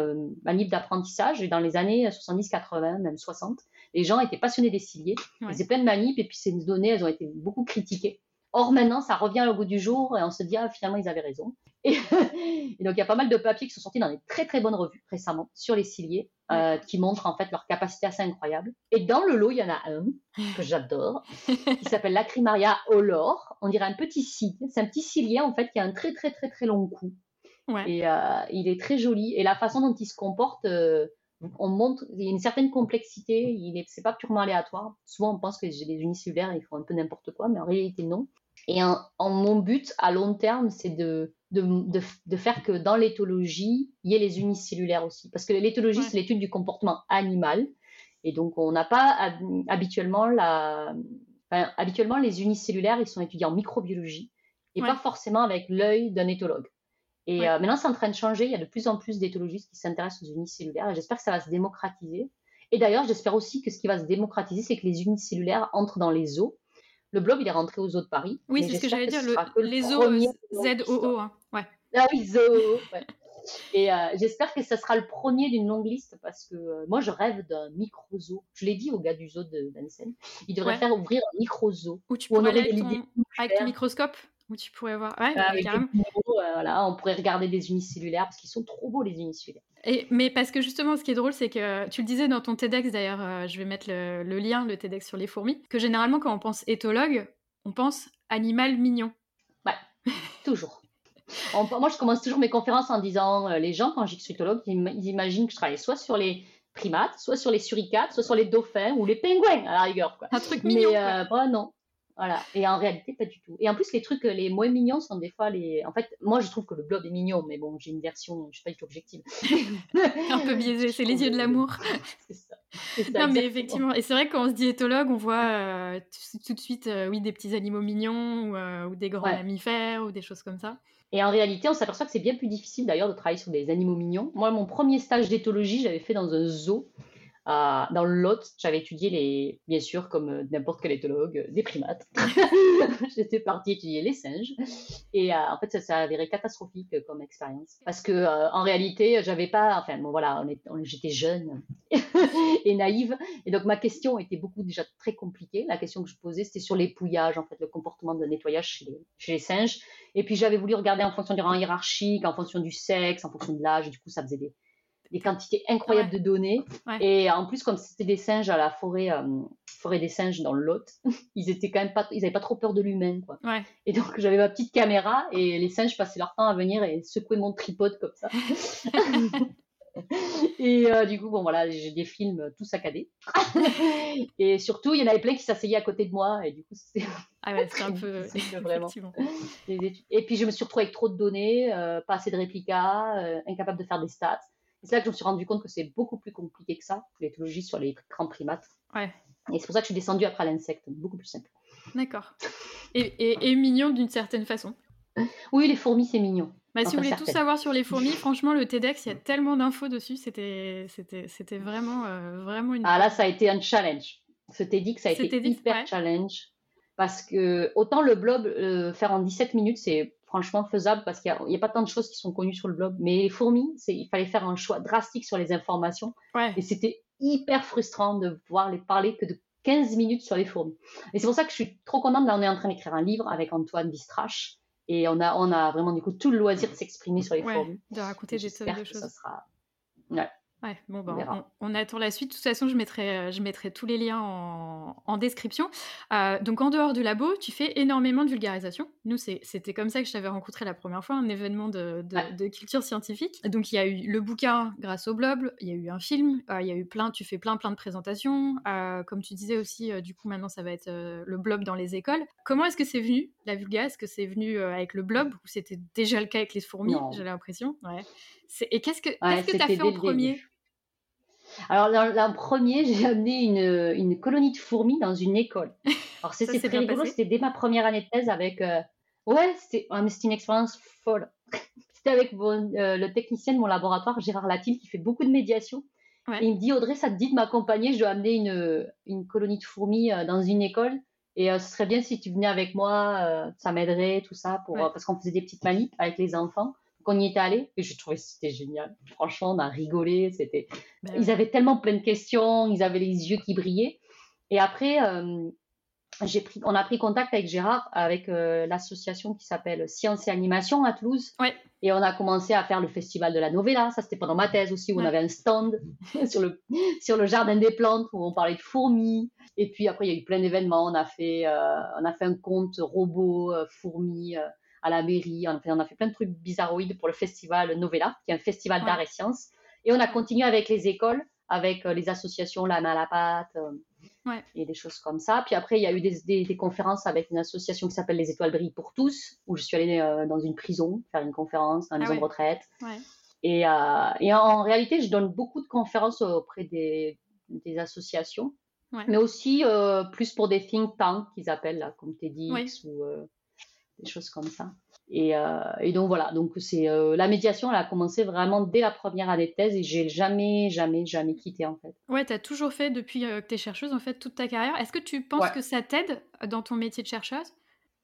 manip d'apprentissage et dans les années 70, 80, même 60 les gens étaient passionnés des ciliés, ils faisaient plein de manips, et puis ces données, elles ont été beaucoup critiquées. Or, maintenant, ça revient au goût du jour et on se dit, ah, finalement, ils avaient raison. Et, [LAUGHS] donc, il y a pas mal de papiers qui sont sortis dans des très, très bonnes revues récemment sur les ciliés, euh, qui montrent en fait leur capacité assez incroyable. Et dans le lot, il y en a un que j'adore, [LAUGHS] qui s'appelle Lacrimaria olor. On dirait un petit cilié. C'est un petit cilié, en fait, qui a un très, très, très, très long cou. Et euh, il est très joli. Et la façon dont il se comporte, euh, on montre, il y a une certaine complexité, il est, c'est pas purement aléatoire. Souvent, on pense que j'ai des unicellulaires, ils font un peu n'importe quoi, mais en réalité, non. Et en, mon but, à long terme, c'est de, de, faire que dans l'éthologie, il y ait les unicellulaires aussi. Parce que l'éthologie, c'est l'étude du comportement animal. Et donc, on n'a pas habituellement la. habituellement, les unicellulaires, ils sont étudiés en microbiologie et pas forcément avec l'œil d'un éthologue. Et euh, maintenant, c'est en train de changer. Il y a de plus en plus d'éthologistes qui s'intéressent aux unicellulaires j'espère que ça va se démocratiser. Et d'ailleurs, j'espère aussi que ce qui va se démocratiser, c'est que les unicellulaires entrent dans les zoos. Le blob, il est rentré aux zoos de Paris. Oui, c'est ce que j'allais dire. les zoos, Z-O-O. Hein. Ouais. Ah oui, zoos. Et euh, j'espère que ça sera le premier d'une longue liste parce que euh, moi, je rêve d'un micro-zoo. Je l'ai dit au gars du zoo de d'Annecy. Il devrait faire ouvrir un micro-zoo. Où tu pourrais aller avec ton microscope? Où tu pourrais voir. Ouais, euh, voilà, on pourrait regarder des unicellulaires parce qu'ils sont trop beaux les unicellulaires. Et, mais parce que justement, ce qui est drôle, c'est que tu le disais dans ton TEDx, d'ailleurs, euh, je vais mettre le, lien, le TEDx sur les fourmis, que généralement, quand on pense éthologue, on pense animal mignon. Ouais, toujours. moi, je commence toujours mes conférences en disant euh, les gens, quand je suis éthologue, ils, imaginent que je travaille soit sur les primates, soit sur les suricates, soit sur les dauphins ou les pingouins, à la rigueur. Quoi. Un truc mignon. Mais quoi. non, voilà. Et en réalité, pas du tout. Et en plus, les trucs les moins mignons sont des fois les. En fait, moi, je trouve que le blob est mignon, mais bon, j'ai une version, je suis pas du tout objective. [LAUGHS] un peu biaisé, [LAUGHS] c'est les yeux de l'amour. [LAUGHS] c'est ça. non, mais effectivement, et c'est vrai que quand on se dit éthologue, on voit euh, tout, de suite, euh, oui, des petits animaux mignons ou, euh, des grands mammifères ou des choses comme ça. Et en réalité, on s'aperçoit que c'est bien plus difficile d'ailleurs de travailler sur des animaux mignons. Moi, mon premier stage d'éthologie, j'avais fait dans un zoo dans le Lot, j'avais étudié les, bien sûr, comme euh, n'importe quel éthologue, euh, des primates. [LAUGHS] [LAUGHS] J'étais partie étudier les singes. Et euh, en fait, ça s'est avéré catastrophique comme expérience. Parce que en réalité, j'avais pas, enfin, bon voilà, j'étais jeune [LAUGHS] et naïve. Et donc, ma question était beaucoup déjà très compliquée. La question que je posais, c'était sur l'épouillage, en fait, le comportement de nettoyage chez les, chez les singes. Et puis, j'avais voulu regarder en fonction du rang hiérarchique, en fonction du sexe, en fonction de l'âge. Du coup, ça faisait des, des quantités incroyables de données. Et en plus, comme c'était des singes à la forêt, euh, forêt des singes dans le Lot, [LAUGHS] ils étaient quand même pas, ils avaient pas trop peur de l'humain, quoi. Et donc j'avais ma petite caméra et les singes passaient leur temps à venir et secouer mon tripode comme ça. [LAUGHS] et euh, du coup, bon voilà, j'ai des films tout saccadés. [LAUGHS] et surtout, il y en avait plein qui s'asseyaient à côté de moi et du coup, c'était. Ah ouais, c'est un peu. vraiment. Et puis, je me suis retrouvée avec trop de données, euh, pas assez de réplicas, incapable de faire des stats. C'est là que je me suis rendu compte que c'est beaucoup plus compliqué que ça, l'éthologie sur les grands primates. Ouais. Et c'est pour ça que je suis descendue après l'insecte, beaucoup plus simple. D'accord. Et, mignon d'une certaine façon. Oui, les fourmis, c'est mignon. Bah, si vous voulez tout savoir sur les fourmis, [LAUGHS] franchement, le TEDx, il y a tellement d'infos dessus, c'était, vraiment, euh, vraiment une. Ah là, ça a été un challenge. Ce TEDx, ça a été hyper challenge. Parce que autant le blob, euh, faire en 17 minutes, c'est franchement faisable parce qu'il n'y a, pas tant de choses qui sont connues sur le blog. Mais les fourmis, il fallait faire un choix drastique sur les informations. Et c'était hyper frustrant de pouvoir les parler que de 15 minutes sur les fourmis. Et c'est pour ça que je suis trop contente. Là, on est en train d'écrire un livre avec Antoine Bistrache. Et on a, on a vraiment du coup tout le loisir de s'exprimer sur les fourmis. De raconter des choses. Ça sera... Ouais, bon, bah, on, attend la suite. De toute façon, je mettrai, euh, je mettrai tous les liens en, description. Euh, donc, en dehors du labo, tu fais énormément de vulgarisation. Nous, c'était comme ça que je t'avais rencontré la première fois, un événement de, culture scientifique. Donc, il y a eu le bouquin grâce au blog, il y a eu un film, euh, il y a eu plein, tu fais plein, plein de présentations. comme tu disais aussi, du coup, maintenant, ça va être le blog dans les écoles. Comment est-ce que c'est venu, la vulga? Est-ce que c'est venu avec le blog ou c'était déjà le cas avec les fourmis J'ai l'impression? Ouais. Et qu'est-ce que tu as fait en premier? Alors, l'an premier, [LAUGHS] j'ai amené une, une, colonie de fourmis dans une école. Alors, c'était très rigolo. C'était dès ma première année de thèse avec. Euh, ouais, c'était une expérience folle. [LAUGHS] c'était avec euh, le technicien de mon laboratoire, Gérard Latil, qui fait beaucoup de médiation. Et il me dit Audrey, ça te dit de m'accompagner? Je dois amener une, une colonie de fourmis euh, dans une école. Et ce serait bien si tu venais avec moi, ça m'aiderait, tout ça, pour, parce qu'on faisait des petites manips avec les enfants on y était allé et je trouvais que c'était génial. Franchement, on a rigolé. C'était, ben ils avaient tellement plein de questions, ils avaient les yeux qui brillaient. Et après, euh, j'ai pris, on a pris contact avec Gérard, avec euh, l'association qui s'appelle Science et Animation à Toulouse. Et on a commencé à faire le festival de la novella. Ça, c'était pendant ma thèse aussi, où on avait un stand [LAUGHS] sur le, sur le jardin des plantes où on parlait de fourmis. Et puis après, il y a eu plein d'événements. On a fait, euh, on a fait un conte robot, fourmis à la mairie. On a, fait, on a fait plein de trucs bizarroïdes pour le festival Novella, qui est un festival d'art et sciences. Et on a continué avec les écoles, avec euh, les associations La main à la pâte euh, et des choses comme ça. Puis après, il y a eu des, conférences avec une association qui s'appelle Les Étoiles brillent pour tous, où je suis allée euh, dans une prison faire une conférence, dans une ah maison de retraite. Et, et, en réalité, je donne beaucoup de conférences auprès des, des associations. mais aussi plus pour des think tanks qu'ils appellent, là, comme TEDx ou des choses comme ça. Et, euh, et donc voilà, donc c'est euh, la médiation, elle a commencé vraiment dès la première année de thèse et j'ai jamais, jamais, jamais quitté en fait. Ouais, tu as toujours fait depuis euh, que tu es chercheuse en fait toute ta carrière. Est-ce que tu penses que ça t'aide dans ton métier de chercheuse?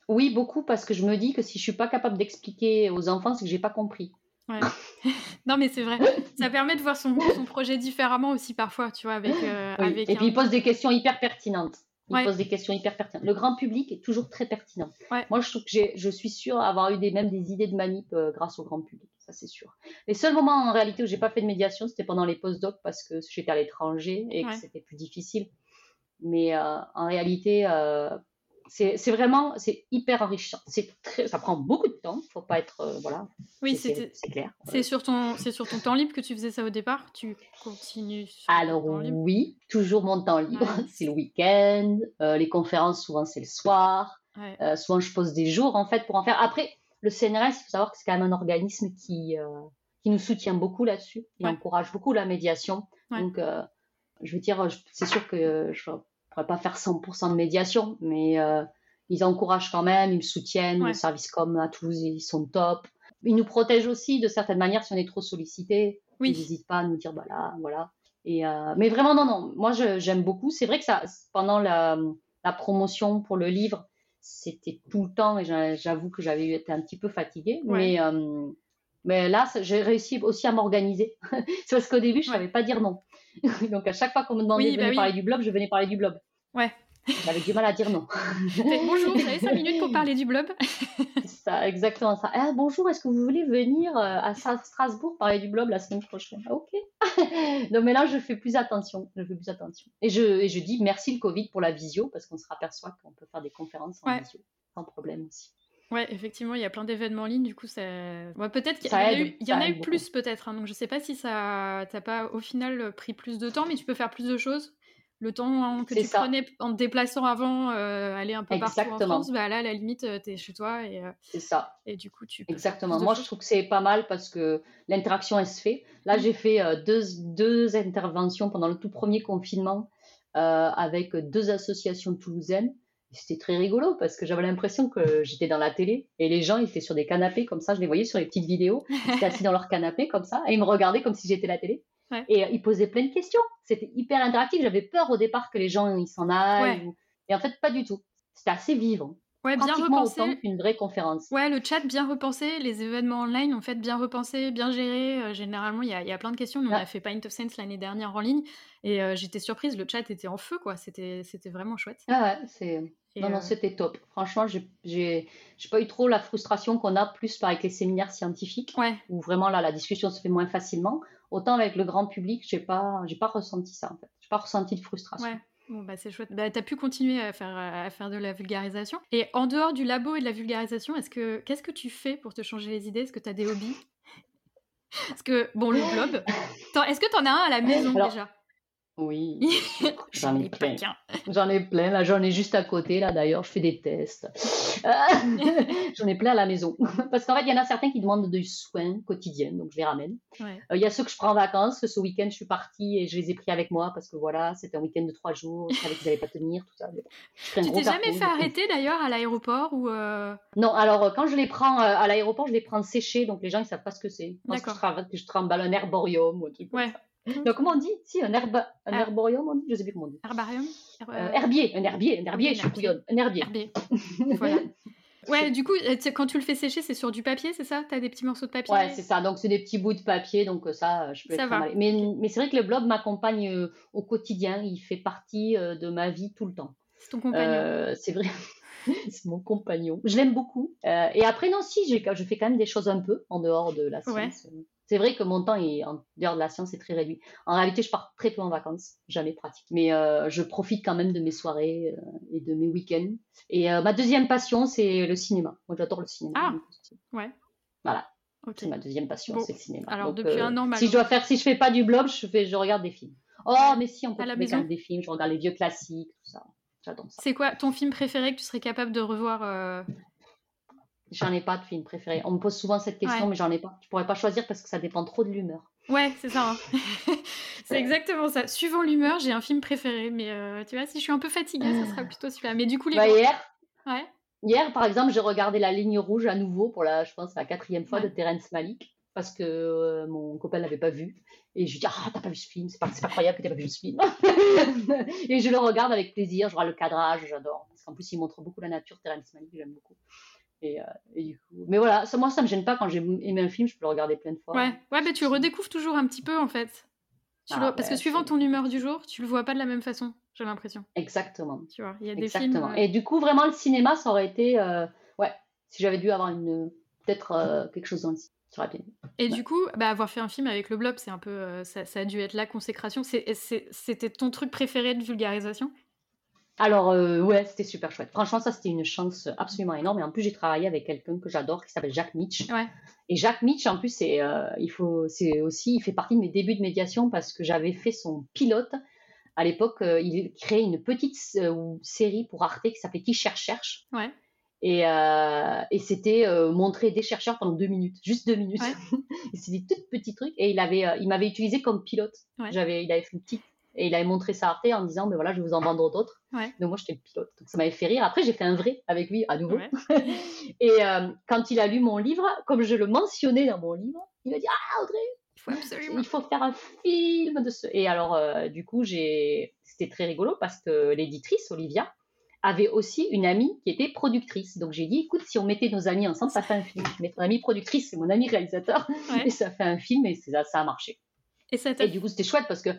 Oui, beaucoup parce que je me dis que si je suis pas capable d'expliquer aux enfants, c'est que j'ai pas compris. Ouais. [LAUGHS] non mais c'est vrai, ça permet de voir son, son, projet différemment aussi parfois, tu vois, avec. avec et puis il pose des questions hyper pertinentes. Il pose des questions hyper pertinentes. Le grand public est toujours très pertinent. Moi, je trouve que je suis sûre avoir eu des, même des idées de manip euh, grâce au grand public. Ça, c'est sûr. Les seuls moments en réalité où j'ai pas fait de médiation, c'était pendant les post-docs parce que j'étais à l'étranger et que c'était plus difficile. Mais euh, en réalité, euh, c'est vraiment, c'est hyper enrichissant. C'est ça prend beaucoup de temps. Faut pas être, euh, voilà. Oui, c'est clair. C'est sur ton, c'est sur ton temps libre que tu faisais ça au départ? Tu continues. Alors oui, toujours mon temps libre. [LAUGHS] C'est le week-end. Euh, les conférences souvent c'est le soir. Euh, souvent je pose des jours en fait pour en faire. Après le CNRS, il faut savoir que c'est quand même un organisme qui qui nous soutient beaucoup là-dessus. Il encourage beaucoup la médiation. Donc je veux dire, c'est sûr que je pourrais pas faire 100% de médiation, mais euh, ils encouragent quand même, ils me soutiennent. Le service com à Toulouse, ils sont top. il nous protège aussi de certaines manières si on est trop sollicité. Oui. Il n'hésite pas à nous dire, voilà, voilà. Et, euh, mais vraiment, non, non, moi j'aime beaucoup. C'est vrai que ça, pendant la, la, promotion pour le livre, c'était tout le temps et j'avoue que j'avais été un petit peu fatiguée. Mais, euh, mais là, j'ai réussi aussi à m'organiser. [LAUGHS] C'est parce qu'au début, je ne savais pas dire non. [LAUGHS] Donc à chaque fois qu'on me demandait de bah parler du blog, je venais parler du blog. Ouais. J'avais du mal à dire non. bonjour, vous avez 5 minutes pour parler du blog [LAUGHS] C'est ça, exactement ça. Ah, bonjour, est-ce que vous voulez venir euh, à Strasbourg parler du blog la semaine prochaine? Ah, Ok. [LAUGHS] non, mais là, je fais plus attention. Je fais plus attention. Et je, et je dis merci le Covid pour la visio, parce qu'on se aperçoit qu'on peut faire des conférences en visio, sans problème aussi. Ouais, effectivement, il y a plein d'événements en ligne, du coup, ça... peut-être qu'il y, en a eu, y en a eu plus, peut-être. Hein, donc, je sais pas si ça t'a pas, au final, pris plus de temps, mais tu peux faire plus de choses le temps que tu prenais en te déplaçant avant, euh, aller un peu partout en France, bah là, à la limite, euh, tu es chez toi. Et, euh, c'est ça. Et du coup, tu. Exactement. Moi, je trouve que c'est pas mal parce que l'interaction, elle se fait. Là, mmh. j'ai fait deux, deux, interventions pendant le tout premier confinement avec deux associations toulousaines. C'était très rigolo parce que j'avais l'impression que j'étais dans la télé et les gens ils étaient sur des canapés comme ça. Je les voyais sur les petites vidéos. Ils étaient assis dans leur canapé comme ça et ils me regardaient comme si j'étais la télé. Et euh, il posait plein de questions. C'était hyper interactif. J'avais peur au départ que les gens ils s'en aillent. Et en fait, pas du tout. C'était assez vivant. Ouais, bien repensé. qu'une vraie conférence. Ouais, le chat bien repensé, les événements online en fait bien repensés, bien gérés. Euh, généralement, il y, y, a plein de questions. On a fait Pint of Sense l'année dernière en ligne et euh, j'étais surprise. Le chat était en feu, quoi. C'était vraiment chouette. Ah ouais, c'est. Non, non, c'était top. Franchement, j'ai pas eu trop la frustration qu'on a plus avec les séminaires scientifiques, ouais. où vraiment là, la discussion se fait moins facilement. Autant avec le grand public, j'ai pas, j'ai pas ressenti ça en fait. J'ai pas ressenti de frustration. Ouais. Bon, bah, c'est chouette. Bah, tu as pu continuer à faire, à faire de la vulgarisation. Et en dehors du labo et de la vulgarisation, est-ce que, qu'est-ce que tu fais pour te changer les idées? Est-ce que tu as des hobbies? Parce que, bon, le [LAUGHS] globe, est-ce que tu en as un à la maison déjà? Oui, [LAUGHS] j'en ai plein. J'en ai plein. Là, j'en ai juste à côté. Là, d'ailleurs, je fais des tests. [LAUGHS] j'en ai plein à la maison. [LAUGHS] Parce qu'en fait, il y en a certains qui demandent du soin quotidien, donc je les ramène. Euh, il y a ceux que je prends en vacances. Ce week-end, je suis partie et je les ai pris avec moi parce que voilà, c'était un week-end de trois jours. Je savais qu'ils n'allaient pas tenir, tout ça. tu t'es jamais fait arrêter d'ailleurs à l'aéroport ou euh? Non, alors euh, quand je les prends à l'aéroport, je les prends séchés, donc les gens ils savent pas ce que c'est. D'accord. Que je, je tremble un herborium ou un truc ouais. ça. Donc, comment on dit? Si, un, herbe, un ah. herborium, on dit Je sais plus comment on dit. Herbarium? Euh, Herbier, un herbier, un herbier, je suis un herbier. herbier. [LAUGHS] voilà. Ouais, du coup, euh, quand tu le fais sécher, c'est sur du papier, c'est ça? Tu as des petits morceaux de papier? Ouais, c'est ça. Donc, c'est des petits bouts de papier, donc euh, ça, je peux ça va. Mais, mais c'est vrai que le blog m'accompagne au quotidien. Il fait partie de ma vie tout le temps. C'est ton compagnon C'est vrai. [LAUGHS] c'est mon compagnon. Je l'aime beaucoup. et après, non, si, je fais quand même des choses un peu en dehors de la science. C'est vrai que mon temps est, en dehors de la science est très réduit. En réalité, je pars très peu en vacances, jamais pratique. Mais euh, je profite quand même de mes soirées euh, et de mes week-ends. Et euh, ma deuxième passion, c'est le cinéma. Moi, j'adore le cinéma. Ah, ouais. Voilà. C'est ma deuxième passion, c'est le cinéma. Alors, depuis un an, si je dois faire, si je fais pas du blog, je fais, je regarde des films. Oh, mais si, on peut regarder des films. Je regarde les vieux classiques, tout ça. J'adore ça. C'est quoi ton film préféré que tu serais capable de revoir J'en ai pas de film préféré. On me pose souvent cette question, mais j'en ai pas. Je pourrais pas choisir parce que ça dépend trop de l'humeur. Ouais, c'est ça. Hein. [LAUGHS] c'est exactement ça. Suivant l'humeur, j'ai un film préféré. Mais euh, tu vois, si je suis un peu fatiguée, ça sera plutôt celui-là. Mais du coup, les. Bah, hier. Ouais. Hier, par exemple, j'ai regardé La Ligne Rouge à nouveau pour la, je pense, la quatrième fois de Terence Malik parce que euh, mon copain l'avait pas vu. Et je lui dis, ah, t'as pas vu ce film, c'est pas, pas croyable que t'aies pas vu ce film. [LAUGHS] et je le regarde avec plaisir, je vois le cadrage, j'adore. Parce qu'en plus, il montre beaucoup la nature, Terence Malik, j'aime beaucoup. Euh, et, du coup... Mais voilà, ça, moi, ça me gêne pas quand j'ai aimé un film, je peux le regarder plein de fois. Ouais, ouais mais tu le redécouvres toujours un petit peu en fait. Ah, Parce que suivant ton humeur du jour, tu le vois pas de la même façon, j'ai l'impression. Exactement. Tu vois, il y a des Exactement. films. Euh, et du coup, vraiment, le cinéma, ça aurait été. Euh, ouais, si j'avais dû avoir une peut-être quelque chose dans le cinéma. Et du coup, bah, avoir fait un film avec le blob, c'est un peu, ça, ça, a dû être la consécration. C'était ton truc préféré de vulgarisation? Alors, euh, ouais, c'était super chouette. Franchement, ça, c'était une chance absolument énorme. Et en plus, j'ai travaillé avec quelqu'un que j'adore qui s'appelle Jacques Mitch. Ouais. Et Jacques Mitch, en plus, c'est, euh, il faut, c'est aussi, il fait partie de mes débuts de médiation parce que j'avais fait son pilote. À l'époque, euh, il créait une petite série pour Arte qui s'appelait Qui cherche cherche. Ouais. Et, et c'était montrer des chercheurs pendant deux minutes, juste deux minutes. Ouais. [LAUGHS] des tout petits trucs. Et il avait, il m'avait utilisé comme pilote. J'avais, il avait fait une petite et il avait montré ça à Arte en disant, ben voilà, je vais vous en vendre d'autres. Donc moi, j'étais le pilote. Donc ça m'avait fait rire. Après, j'ai fait un vrai avec lui à nouveau. [LAUGHS] et euh, quand il a lu mon livre, comme je le mentionnais dans mon livre, il m'a dit, ah Audrey, il faut faire un film de ce. Et alors, euh, du coup, j'ai, c'était très rigolo parce que l'éditrice Olivia avait aussi une amie qui était productrice. Donc j'ai dit, écoute, si on mettait nos amis ensemble, ça fait un film. Mais ton amie productrice, c'est mon ami réalisateur, et ça fait un film et ça, ça a marché. Et, ça et du coup, c'était chouette parce que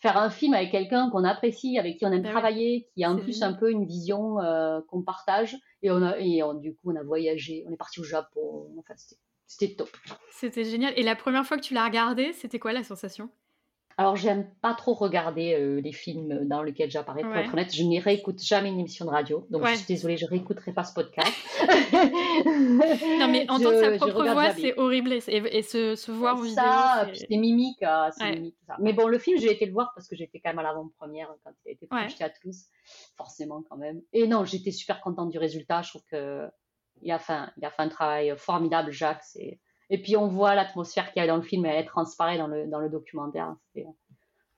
faire un film avec quelqu'un qu'on apprécie, avec qui on aime ben travailler, qui a en plus un peu une vision euh, qu'on partage, et, on a, et du coup, on a voyagé, on est parti au Japon, enfin, c'était top. C'était génial. Et la première fois que tu l'as regardé, c'était quoi la sensation? Alors, j'aime pas trop regarder euh, les films dans lesquels j'apparais. Pour être honnête, je n'y réécoute jamais une émission de radio. Donc, je suis désolée, je réécouterai pas ce podcast. [LAUGHS] non, mais entendre sa propre voix, c'est horrible. Et, se, voir en vidéo. Ça, c'est mimiques. Mimique, ça. Mais bon, le film, j'ai été le voir parce que j'étais quand même à l'avant-première quand il a été projeté à Toulouse. Forcément, quand même. Et non, j'étais super contente du résultat. Je trouve qu'il a, fait un, il a fait un travail formidable, Jacques. C'est et puis on voit l'atmosphère qu'il y a dans le film, elle transparaît dans le, dans le documentaire.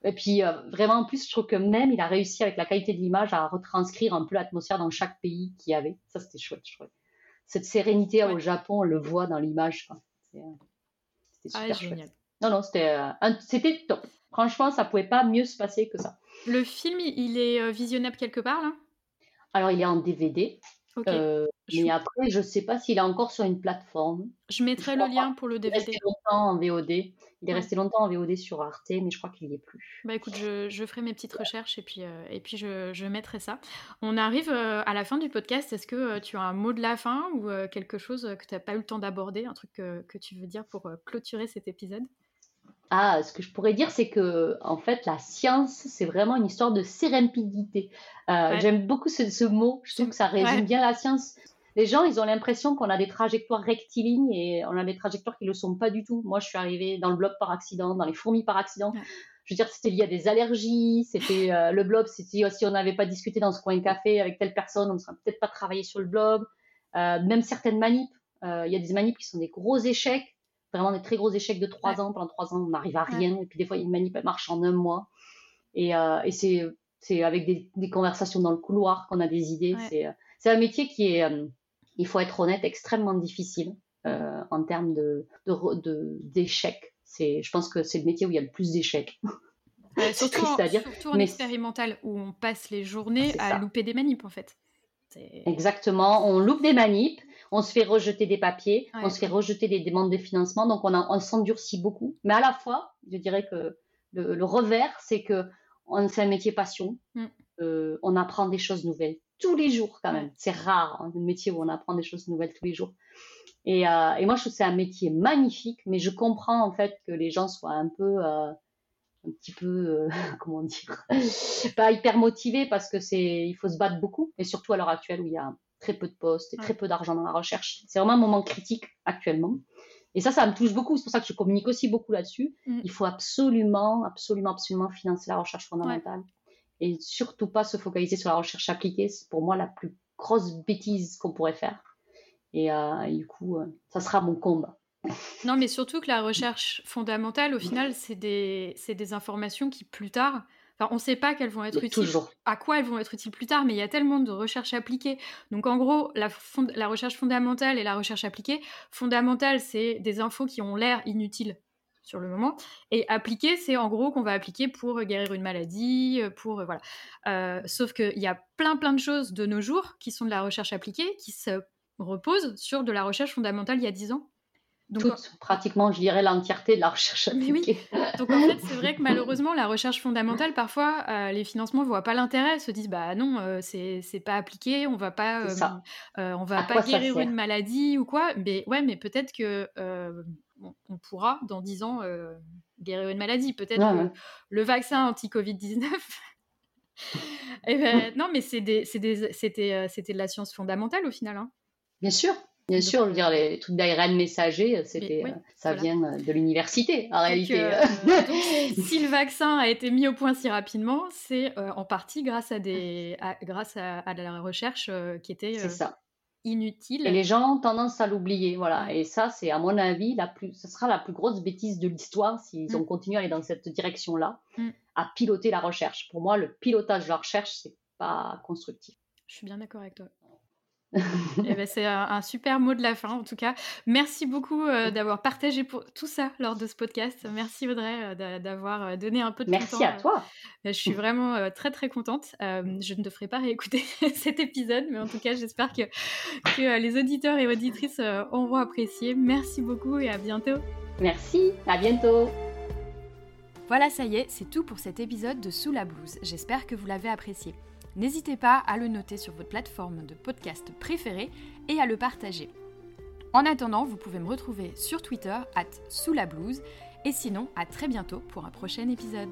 Et puis euh, vraiment, en plus, je trouve que même il a réussi avec la qualité de l'image à retranscrire un peu l'atmosphère dans chaque pays qu'il y avait. Ça, c'était chouette, je trouve. Cette sérénité au Japon, on le voit dans l'image. C'était super ah, chouette. Génial. Non, non, c'était euh, top. Franchement, ça pouvait pas mieux se passer que ça. Le film, il est euh, visionnable quelque part là? Alors, il est en DVD. Euh, mais après, je ne sais pas s'il est encore sur une plateforme. Je mettrai le lien pour le DVD. Il est resté longtemps en VOD. Il est resté longtemps en VOD sur Arte, mais je crois qu'il n'y est plus. Bah écoute, je, je, ferai mes petites recherches et puis, euh, et puis je, je, mettrai ça. On arrive euh, à la fin du podcast. Est-ce que tu as un mot de la fin ou quelque chose que tu n'as pas eu le temps d'aborder, un truc que, que, tu veux dire pour clôturer cet épisode? Ah, ce que je pourrais dire, c'est que en fait, la science, c'est vraiment une histoire de sérempidité. Euh, j'aime beaucoup ce, mot. Je trouve que ça résume bien la science. Les gens, ils ont l'impression qu'on a des trajectoires rectilignes et on a des trajectoires qui ne le sont pas du tout. Moi, je suis arrivée dans le blob par accident, dans les fourmis par accident. Je veux dire, c'était lié à des allergies. C'était euh, le blob. C'était si on n'avait pas discuté dans ce coin café avec telle personne, on ne serait peut-être pas travaillé sur le blob. Euh, même certaines manips. Il y a des manips qui sont des gros échecs vraiment des très gros échecs de trois ans. Pendant trois ans, on n'arrive à rien. Et puis des fois, une manip marche en un mois. Et, euh, et c'est, c'est avec des, des, conversations dans le couloir qu'on a des idées. C'est, euh, c'est un métier qui est, euh, il faut être honnête, extrêmement difficile euh, en termes de, de, d'échecs. C'est, je pense que c'est le métier où il y a le plus d'échecs. [LAUGHS] surtout, en, surtout en expérimental où on passe les journées à louper des manips en fait. Exactement, on loupe des manips on se fait rejeter des papiers, on se fait rejeter des demandes de financement, donc on, on s'endurcit beaucoup. Mais à la fois, je dirais que le, revers, c'est que c'est un métier passion. Mm. Euh, on apprend des choses nouvelles tous les jours quand même. C'est rare hein, un métier où on apprend des choses nouvelles tous les jours. Et, euh, et moi, je trouve que c'est un métier magnifique, mais je comprends en fait que les gens soient un peu, euh, un petit peu, [LAUGHS] comment dire, [LAUGHS] pas hyper motivés parce que c'est, il faut se battre beaucoup, et surtout à l'heure actuelle où il y a très peu de postes et très peu d'argent dans la recherche. C'est vraiment un moment critique actuellement. Et ça, ça me touche beaucoup. C'est pour ça que je communique aussi beaucoup là-dessus. Mm. Il faut absolument, absolument, absolument financer la recherche fondamentale. Et surtout pas se focaliser sur la recherche appliquée. C'est pour moi la plus grosse bêtise qu'on pourrait faire. Et, euh, du coup, euh, ça sera mon combat. Non, mais surtout que la recherche fondamentale, au final, c'est des, des informations qui, plus tard, on ne sait pas qu'elles vont être utiles, à quoi elles vont être utiles plus tard, mais il y a tellement de recherches appliquées. Donc en gros, la, la recherche fondamentale et la recherche appliquée, fondamentale, c'est des infos qui ont l'air inutiles sur le moment, et appliquée, c'est en gros qu'on va appliquer pour guérir une maladie, pour voilà. Euh, sauf qu'il y a plein plein de choses de nos jours qui sont de la recherche appliquée, qui se reposent sur de la recherche fondamentale il y a 10 ans. Donc, pratiquement, je dirais, l'entièreté de la recherche appliquée. Donc en fait, c'est vrai que [LAUGHS] malheureusement, la recherche fondamentale, parfois, euh, les financements ne voient pas l'intérêt, se disent, bah non, euh, c'est pas appliqué, on va pas, euh, on va pas guérir une maladie ou quoi. Mais ouais, mais peut-être que on, pourra, dans 10 ans, guérir une maladie. Peut-être que le vaccin anti-Covid-19... [LAUGHS] Eh ben, non, mais c'était de la science fondamentale au final. Hein. Bien sûr, Bien sûr, je veux dire, les trucs d'ARN messager, c'était, euh, ça vient euh, de l'université, en réalité. Euh, [LAUGHS] si le vaccin a été mis au point si rapidement, c'est en partie grâce à, des, grâce à, la recherche qui était inutile. Et les gens ont tendance à l'oublier, voilà. Et ça, c'est à mon avis, la plus, ce sera la plus grosse bêtise de l'histoire s'ils ont mm. continué à aller dans cette direction-là, mm. à piloter la recherche. Pour moi, le pilotage de la recherche, c'est pas constructif. Je suis bien d'accord avec toi. Eh ben, c'est un, super mot de la fin, en tout cas. Merci beaucoup euh, d'avoir partagé pour tout ça lors de ce podcast. Merci Audrey euh, d'avoir euh, donné un peu de Merci temps. à toi. je suis vraiment très très contente. je ne te ferai pas réécouter [LAUGHS] cet épisode, mais en tout cas, j'espère que, que les auditeurs et auditrices auront apprécié. Merci beaucoup et à bientôt. Merci, à bientôt. Voilà, ça y est, c'est tout pour cet épisode de Sous la blouse. J'espère que vous l'avez apprécié. N'hésitez pas à le noter sur votre plateforme de podcast préférée et à le partager. En attendant, vous pouvez me retrouver sur Twitter, at sous la blouse, et sinon, à très bientôt pour un prochain épisode.